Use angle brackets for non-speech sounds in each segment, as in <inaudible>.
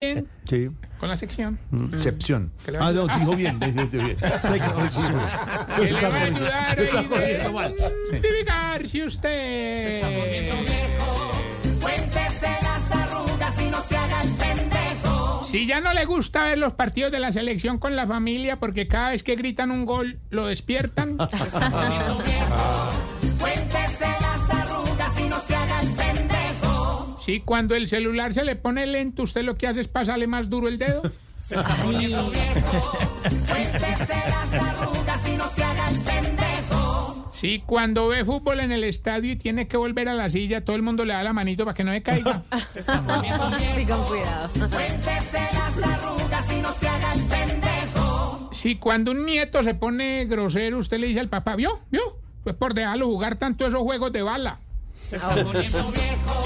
bien Sí. con la sección. Le va a Ah, no, dijo bien. Dijo bien. <laughs> Sección. Que le va a ayudar Está a corriendo mal. Sí. identificar si usted Cuéntese las arrugas y no se haga el pendejo. si ya no le gusta ver los partidos de la selección con la familia porque cada vez que gritan un gol lo despiertan. <laughs> Si cuando el celular se le pone lento usted lo que hace es pasarle más duro el dedo. <laughs> Se está poniendo viejo. Cuéntese las arrugas y no se haga el pendejo. Si cuando ve fútbol en el estadio y tiene que volver a la silla todo el mundo le da la manito para que no se caiga. <laughs> Se está poniendo <laughs> Sí, viejo. con cuidado. Cuéntese las arrugas y no se haga el pendejo. Si cuando un nieto se pone grosero usted le dice al papá, ¿vio? ¿Vio? Pues por dejarlo jugar tanto esos juegos de bala. Se está poniendo viejo.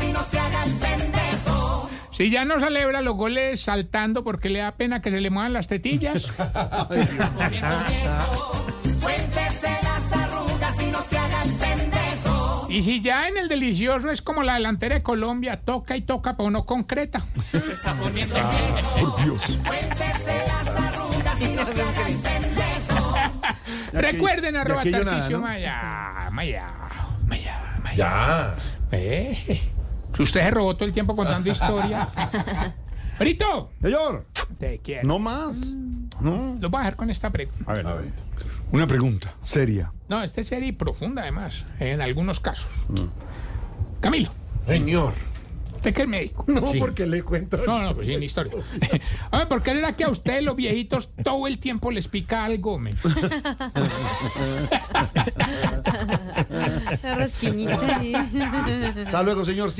Y no se haga el pendejo. Si ya no celebra los goles saltando porque le da pena que se le muevan las tetillas. <laughs> Poniendo viejo. Cuéntese las arrugas y no se haga el pendejo. Y si ya en el delicioso es como la delantera de Colombia, toca y toca, pero no concreta. Se está poniendo viejo. Por Dios. Cuéntese las arrugas y no se haga el pendejo. Recuerden, de arroba ¿no? Maya, Maya, Maya, Maya. Ya. Eh, si usted se robó todo el tiempo contando historia. <laughs> Brito, Señor, te quiero. no más. No. Lo voy a dejar con esta pregunta. A ver, a ver. Una pregunta seria. No, esta es seria y profunda además, en algunos casos. Camilo, Señor. usted que es médico. No, porque le cuento. No, no, pues sin historia. <laughs> A ver, ¿por qué era que a ustedes los viejitos todo el tiempo les pica algo, men? La <laughs> rasquiñita. Hasta luego, señor.